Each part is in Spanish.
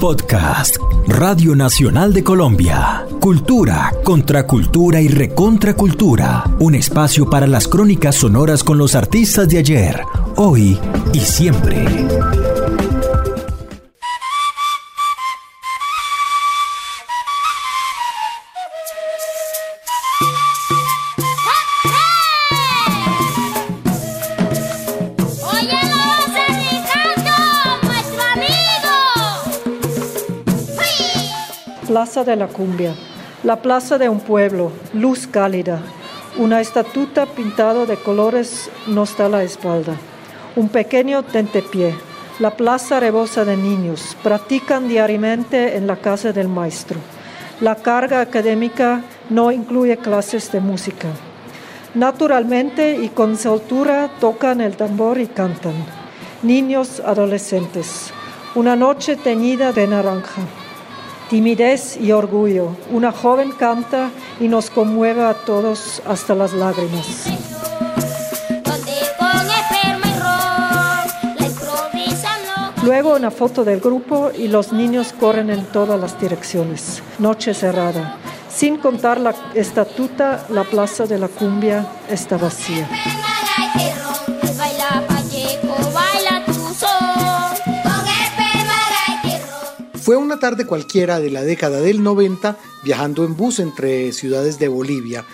Podcast Radio Nacional de Colombia. Cultura, contracultura y recontracultura. Un espacio para las crónicas sonoras con los artistas de ayer, hoy y siempre. De la Cumbia, la plaza de un pueblo, luz cálida. Una estatuta pintada de colores nos da la espalda. Un pequeño tentepié. La plaza rebosa de niños. Practican diariamente en la casa del maestro. La carga académica no incluye clases de música. Naturalmente y con soltura tocan el tambor y cantan. Niños adolescentes. Una noche teñida de naranja timidez y orgullo. Una joven canta y nos conmueve a todos hasta las lágrimas. Luego una foto del grupo y los niños corren en todas las direcciones. Noche cerrada. Sin contar la estatuta, la plaza de la cumbia está vacía. Fue una tarde cualquiera de la década del 90 viajando en bus entre ciudades de Bolivia.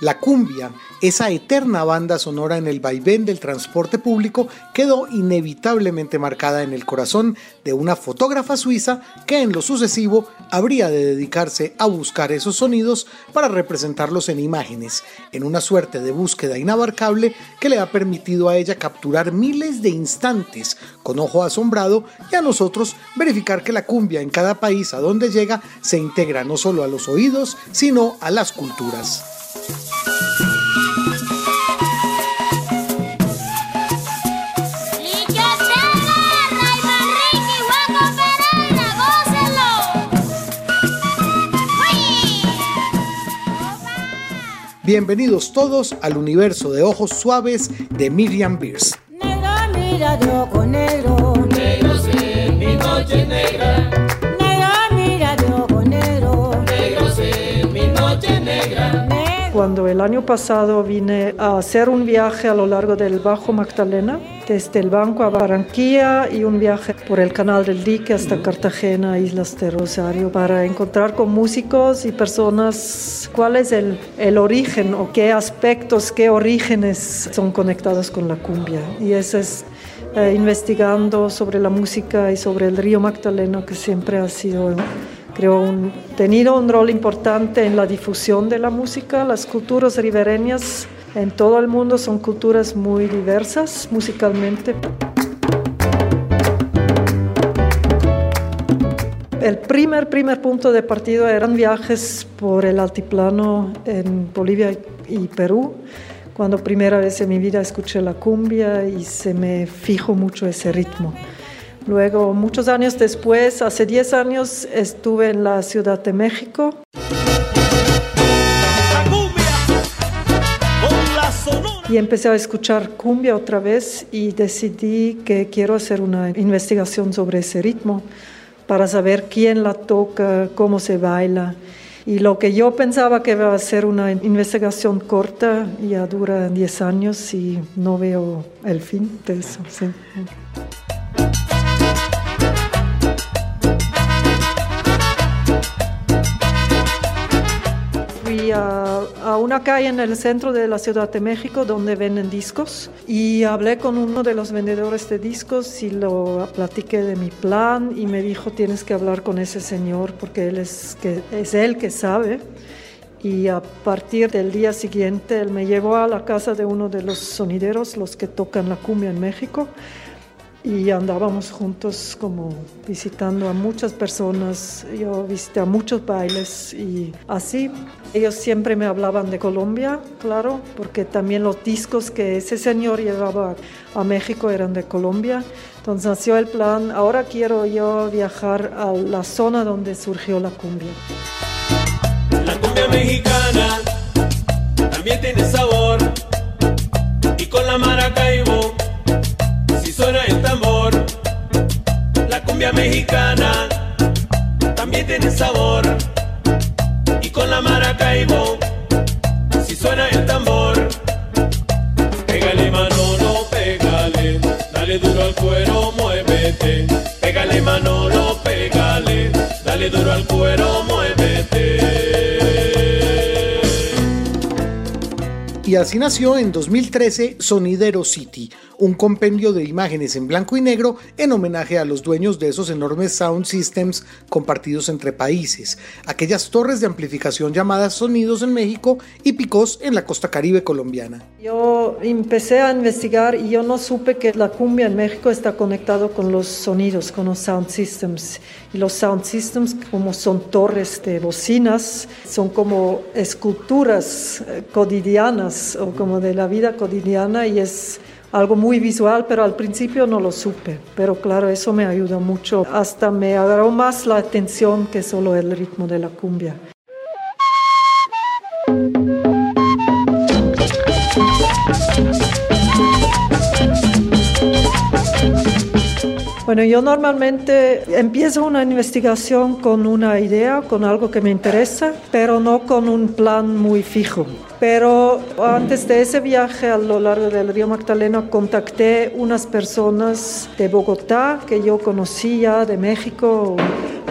La cumbia, esa eterna banda sonora en el vaivén del transporte público, quedó inevitablemente marcada en el corazón de una fotógrafa suiza que en lo sucesivo habría de dedicarse a buscar esos sonidos para representarlos en imágenes, en una suerte de búsqueda inabarcable que le ha permitido a ella capturar miles de instantes con ojo asombrado y a nosotros verificar que la cumbia en cada país a donde llega se integra no solo a los oídos, sino a las culturas. Bienvenidos todos al universo de ojos suaves de Miriam Beers. Mira yo con. Negro año pasado vine a hacer un viaje a lo largo del Bajo Magdalena, desde el Banco a Barranquilla y un viaje por el Canal del Dique hasta Cartagena, Islas de Rosario, para encontrar con músicos y personas cuál es el, el origen o qué aspectos, qué orígenes son conectados con la cumbia. Y eso es eh, investigando sobre la música y sobre el río Magdalena, que siempre ha sido creo, un, tenido un rol importante en la difusión de la música. Las culturas ribereñas en todo el mundo son culturas muy diversas musicalmente. El primer, primer punto de partida eran viajes por el altiplano en Bolivia y Perú, cuando primera vez en mi vida escuché la cumbia y se me fijó mucho ese ritmo. Luego, muchos años después, hace 10 años, estuve en la Ciudad de México. Y empecé a escuchar cumbia otra vez y decidí que quiero hacer una investigación sobre ese ritmo para saber quién la toca, cómo se baila. Y lo que yo pensaba que iba a ser una investigación corta ya dura 10 años y no veo el fin de eso. Sí. A, a, una calle en el centro de la Ciudad de México donde venden discos y hablé con uno de los vendedores de discos y lo platiqué de mi plan y me dijo tienes que hablar con ese señor porque él es, que, es él que sabe. Y a partir del día siguiente él me llevó a la casa de uno de los sonideros, los que tocan la cumbia en México y andábamos juntos como visitando a muchas personas, yo visité a muchos bailes y así. Ellos siempre me hablaban de Colombia, claro, porque también los discos que ese señor llevaba a México eran de Colombia. Entonces nació el plan, ahora quiero yo viajar a la zona donde surgió la cumbia. La cumbia mexicana también tiene sabor y con la maracaibo si sabor. Y con la maracaibo, si suena el tambor, pégale Manolo, pégale, dale duro al cuero, muévete. Pégale Manolo, pégale, dale duro al cuero, muévete. Y así nació en 2013 Sonidero City, un compendio de imágenes en blanco y negro en homenaje a los dueños de esos enormes sound systems compartidos entre países, aquellas torres de amplificación llamadas sonidos en México y picos en la costa caribe colombiana. Yo empecé a investigar y yo no supe que la cumbia en México está conectado con los sonidos, con los sound systems. Y los sound systems, como son torres de bocinas, son como esculturas eh, cotidianas o como de la vida cotidiana y es algo muy visual, pero al principio no lo supe. Pero claro, eso me ayudó mucho. Hasta me agarró más la atención que solo el ritmo de la cumbia. Bueno, yo normalmente empiezo una investigación con una idea, con algo que me interesa, pero no con un plan muy fijo. Pero antes de ese viaje a lo largo del río Magdalena contacté unas personas de Bogotá que yo conocía, de México,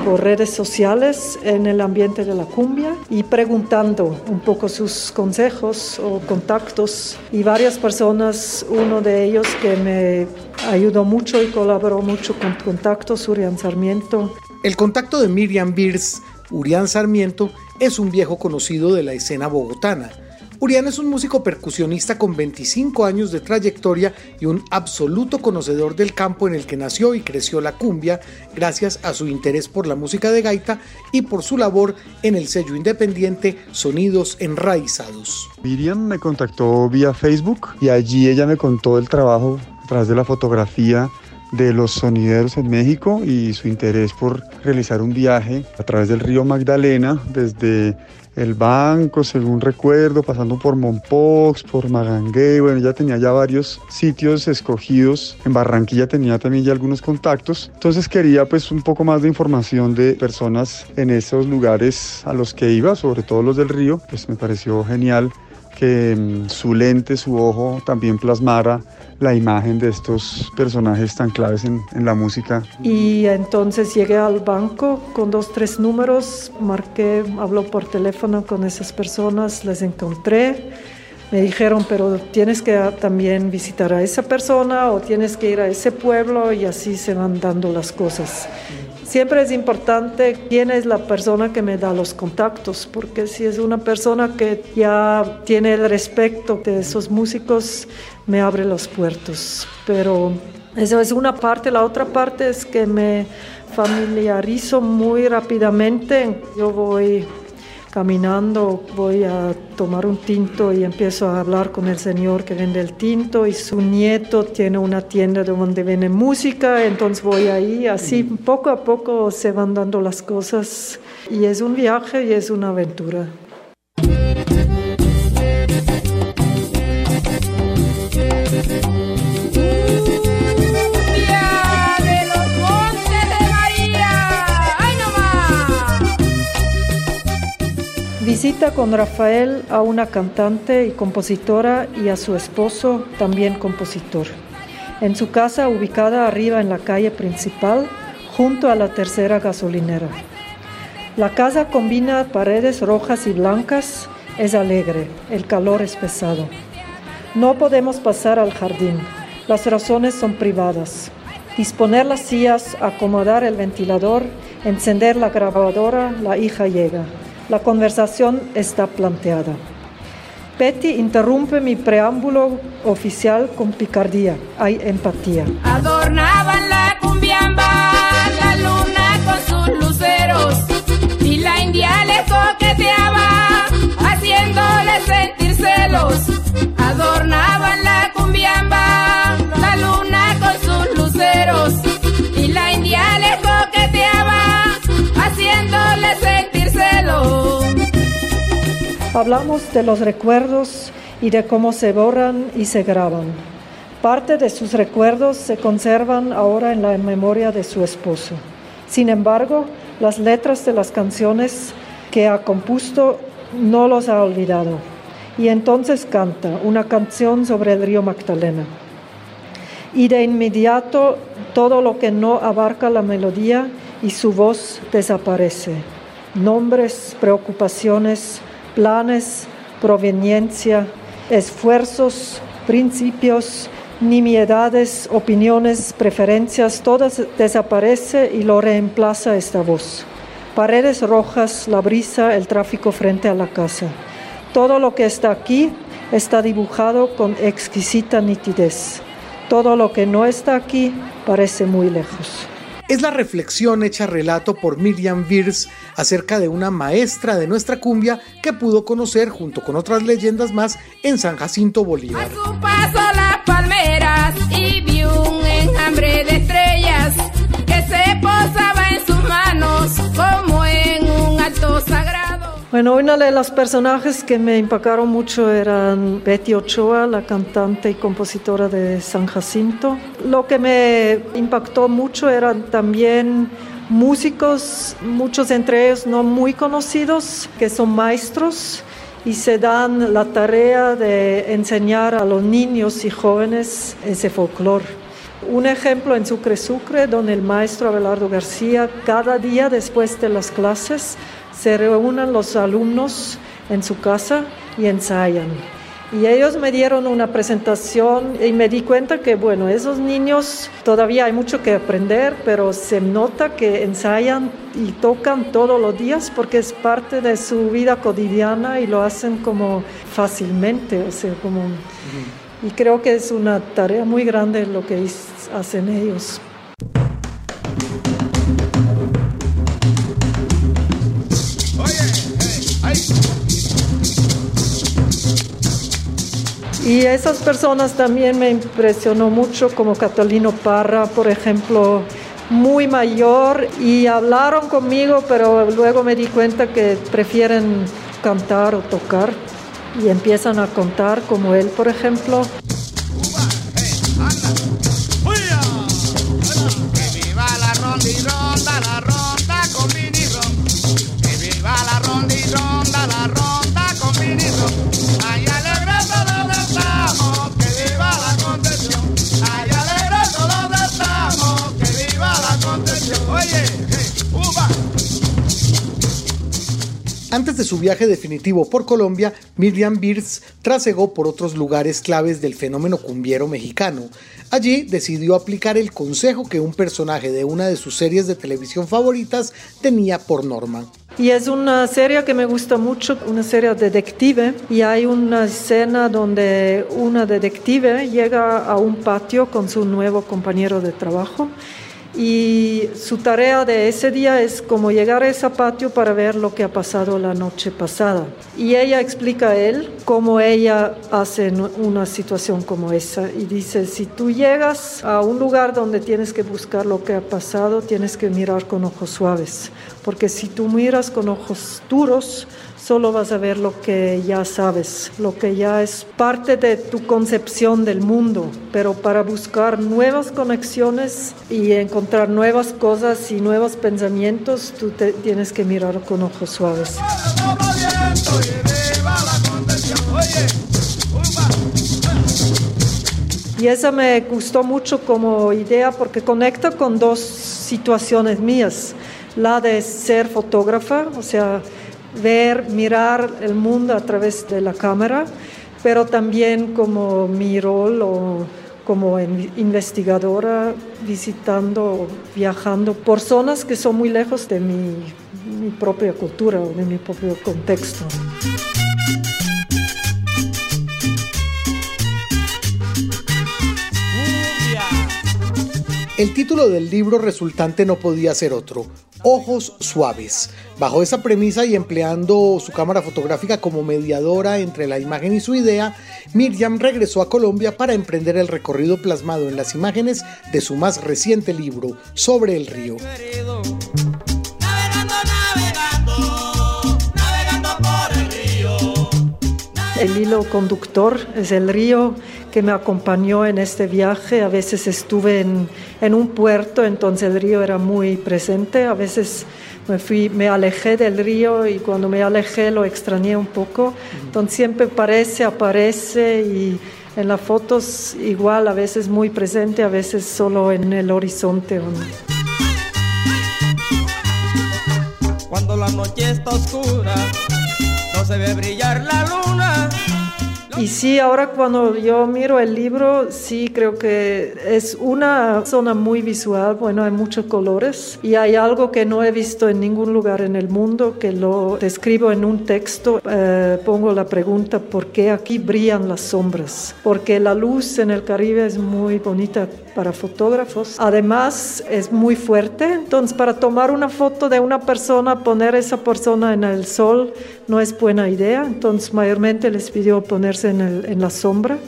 por redes sociales en el ambiente de la cumbia y preguntando un poco sus consejos o contactos y varias personas, uno de ellos que me ayudó mucho y colaboró mucho con contactos, Urián Sarmiento. El contacto de Miriam Beers, Urián Sarmiento, es un viejo conocido de la escena bogotana Urián es un músico percusionista con 25 años de trayectoria y un absoluto conocedor del campo en el que nació y creció la cumbia, gracias a su interés por la música de gaita y por su labor en el sello independiente Sonidos Enraizados. Miriam me contactó vía Facebook y allí ella me contó el trabajo a través de la fotografía de los sonideros en México y su interés por realizar un viaje a través del río Magdalena desde el banco, según recuerdo, pasando por Mompox, por Maganguey, bueno, ya tenía ya varios sitios escogidos. En Barranquilla tenía también ya algunos contactos. Entonces quería pues un poco más de información de personas en esos lugares a los que iba, sobre todo los del río. Pues me pareció genial que mm, su lente, su ojo también plasmara la imagen de estos personajes tan claves en, en, la música. Y entonces llegué al banco con dos, tres números, marqué, habló por teléfono con esas personas, les encontré. Me dijeron, pero tienes que también visitar a esa persona o tienes que ir a ese pueblo y así se van dando las cosas. Siempre es importante quién es la persona que me da los contactos, porque si es una persona que ya tiene el respeto de esos músicos, me abre los puertos. Pero eso es una parte. La otra parte es que me familiarizo muy rápidamente. Yo voy caminando, voy a tomar un tinto y empiezo a hablar con el señor que vende el tinto y su nieto tiene una tienda donde vende música, entonces voy ahí, así poco a poco se van dando las cosas y es un viaje y es una aventura. Con Rafael a una cantante y compositora y a su esposo, también compositor, en su casa ubicada arriba en la calle principal, junto a la tercera gasolinera. La casa combina paredes rojas y blancas, es alegre, el calor es pesado. No podemos pasar al jardín, las razones son privadas. Disponer las sillas, acomodar el ventilador, encender la grabadora, la hija llega. La conversación está planteada. Betty interrumpe mi preámbulo oficial con picardía. Hay empatía. Adornaban la cumbiamba, Hablamos de los recuerdos y de cómo se borran y se graban. Parte de sus recuerdos se conservan ahora en la memoria de su esposo. Sin embargo, las letras de las canciones que ha compuesto no los ha olvidado. Y entonces canta una canción sobre el río Magdalena. Y de inmediato todo lo que no abarca la melodía y su voz desaparece. Nombres, preocupaciones, planes, proveniencia, esfuerzos, principios, nimiedades, opiniones, preferencias, todas desaparece y lo reemplaza esta voz. Paredes rojas, la brisa, el tráfico frente a la casa. Todo lo que está aquí está dibujado con exquisita nitidez. Todo lo que no está aquí parece muy lejos. Es la reflexión hecha relato por Miriam Virs acerca de una maestra de nuestra cumbia que pudo conocer junto con otras leyendas más en San Jacinto Bolívar. A su paso las palmeras Bueno, una de los personajes que me impactaron mucho eran Betty Ochoa, la cantante y compositora de San Jacinto. Lo que me impactó mucho eran también músicos, muchos entre ellos no muy conocidos, que son maestros y se dan la tarea de enseñar a los niños y jóvenes ese folclore. Un ejemplo en Sucre Sucre, donde el maestro Abelardo García, cada día después de las clases, se reúnen los alumnos en su casa y ensayan. Y ellos me dieron una presentación y me di cuenta que, bueno, esos niños todavía hay mucho que aprender, pero se nota que ensayan y tocan todos los días porque es parte de su vida cotidiana y lo hacen como fácilmente, o sea, como... Y creo que es una tarea muy grande lo que hacen ellos. Y esas personas también me impresionó mucho, como Catalino Parra, por ejemplo, muy mayor, y hablaron conmigo, pero luego me di cuenta que prefieren cantar o tocar, y empiezan a contar, como él, por ejemplo. De su viaje definitivo por Colombia, Miriam Birz trasegó por otros lugares claves del fenómeno cumbiero mexicano. Allí decidió aplicar el consejo que un personaje de una de sus series de televisión favoritas tenía por norma. Y es una serie que me gusta mucho, una serie detective. Y hay una escena donde una detective llega a un patio con su nuevo compañero de trabajo. Y su tarea de ese día es como llegar a ese patio para ver lo que ha pasado la noche pasada. Y ella explica a él cómo ella hace una situación como esa. Y dice, si tú llegas a un lugar donde tienes que buscar lo que ha pasado, tienes que mirar con ojos suaves. Porque si tú miras con ojos duros, solo vas a ver lo que ya sabes, lo que ya es parte de tu concepción del mundo. Pero para buscar nuevas conexiones y encontrar nuevas cosas y nuevos pensamientos, tú te tienes que mirar con ojos suaves. Y esa me gustó mucho como idea porque conecta con dos situaciones mías. La de ser fotógrafa, o sea, ver, mirar el mundo a través de la cámara, pero también como mi rol o como in- investigadora visitando, viajando por zonas que son muy lejos de mi, mi propia cultura o de mi propio contexto. El título del libro resultante no podía ser otro, Ojos Suaves. Bajo esa premisa y empleando su cámara fotográfica como mediadora entre la imagen y su idea, Miriam regresó a Colombia para emprender el recorrido plasmado en las imágenes de su más reciente libro, Sobre el río. El hilo conductor es el río que me acompañó en este viaje. A veces estuve en, en un puerto, entonces el río era muy presente. A veces me, fui, me alejé del río y cuando me alejé lo extrañé un poco. Entonces siempre parece, aparece y en las fotos igual, a veces muy presente, a veces solo en el horizonte. Cuando la noche está oscura, se ve brillar la luna. Y sí, ahora cuando yo miro el libro, sí creo que es una zona muy visual, bueno, hay muchos colores y hay algo que no he visto en ningún lugar en el mundo, que lo describo en un texto, eh, pongo la pregunta, ¿por qué aquí brillan las sombras? Porque la luz en el Caribe es muy bonita para fotógrafos, además es muy fuerte, entonces para tomar una foto de una persona, poner esa persona en el sol no es buena idea, entonces mayormente les pidió ponerse en, la sombra.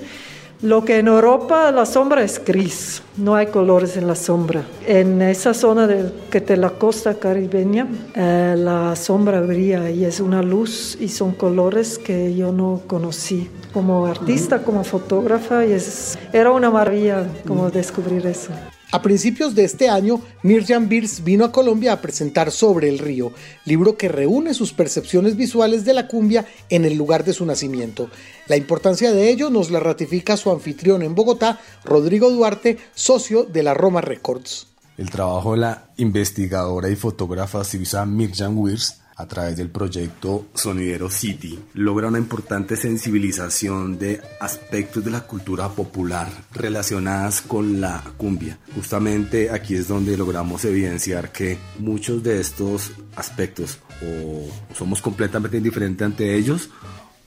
Lo que en Europa la sombra es gris, no hay colores en la sombra. En esa zona de, que de la costa caribeña, eh, la sombra brilla y es una luz y son colores que yo no conocí como artista, como fotógrafa y es, era una maravilla como descubrir eso. A principios de este año, Mirjam Birs vino a Colombia a presentar Sobre el río, libro que reúne sus percepciones visuales de la cumbia en el lugar de su nacimiento. La importancia de ello nos la ratifica su anfitrión en Bogotá, Rodrigo Duarte, socio de la Roma Records. El trabajo de la investigadora y fotógrafa suiza Mirjam Wirs a través del proyecto Sonidero City logra una importante sensibilización de aspectos de la cultura popular relacionadas con la cumbia. Justamente aquí es donde logramos evidenciar que muchos de estos aspectos o somos completamente indiferentes ante ellos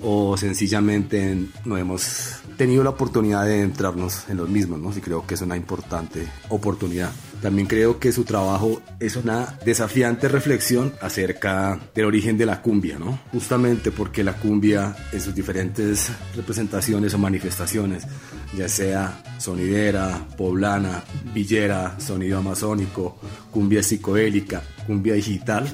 o sencillamente no hemos tenido la oportunidad de entrarnos en los mismos, ¿no? Y creo que es una importante oportunidad. También creo que su trabajo es una desafiante reflexión acerca del origen de la cumbia, ¿no? Justamente porque la cumbia en sus diferentes representaciones o manifestaciones, ya sea sonidera, poblana, villera, sonido amazónico, cumbia psicoélica, cumbia digital,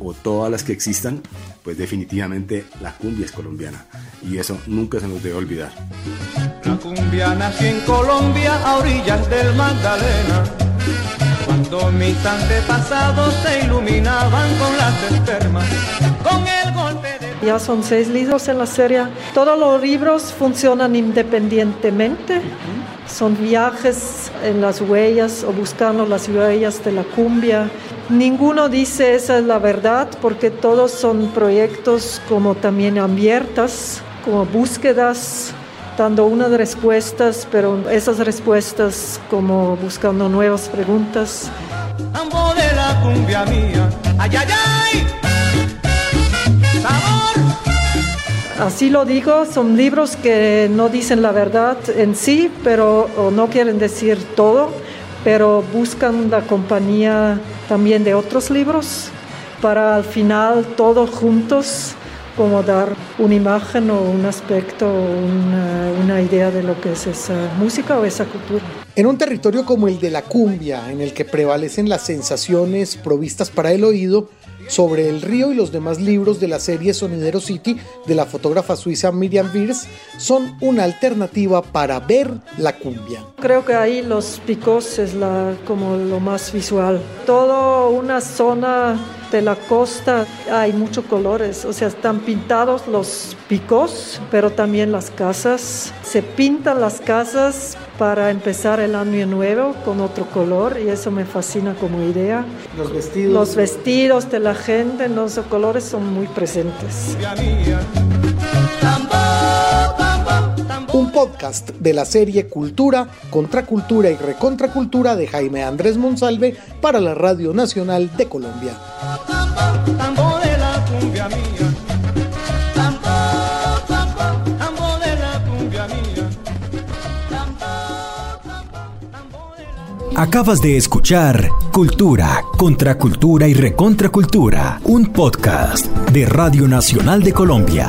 o todas las que existan, pues definitivamente la cumbia es colombiana y eso nunca se nos debe olvidar. La cumbia nació en Colombia a orillas del Magdalena. Cuando mis antepasados se iluminaban con las espermas, con el golpe de Ya son seis libros en la serie. Todos los libros funcionan independientemente. Son viajes en las huellas o buscando las huellas de la cumbia. Ninguno dice esa es la verdad porque todos son proyectos como también abiertas, como búsquedas, dando unas respuestas, pero esas respuestas como buscando nuevas preguntas. ambo de la cumbia mía. ¡Ay, ay, ay! ¡Sabor! Así lo digo, son libros que no dicen la verdad en sí, pero o no quieren decir todo, pero buscan la compañía también de otros libros para al final todos juntos como dar una imagen o un aspecto o una, una idea de lo que es esa música o esa cultura. En un territorio como el de la cumbia, en el que prevalecen las sensaciones provistas para el oído, sobre el río y los demás libros de la serie Sonidero City de la fotógrafa suiza Miriam Wirs son una alternativa para ver la cumbia. Creo que ahí los picos es la, como lo más visual. Toda una zona de la costa hay muchos colores, o sea, están pintados los picos, pero también las casas. Se pintan las casas para empezar el año nuevo con otro color y eso me fascina como idea. Los vestidos. Los vestidos de la gente, los colores son muy presentes. Un podcast de la serie Cultura, Contracultura y Recontracultura de Jaime Andrés Monsalve para la Radio Nacional de Colombia. Acabas de escuchar Cultura, Contracultura y Recontracultura, un podcast de Radio Nacional de Colombia.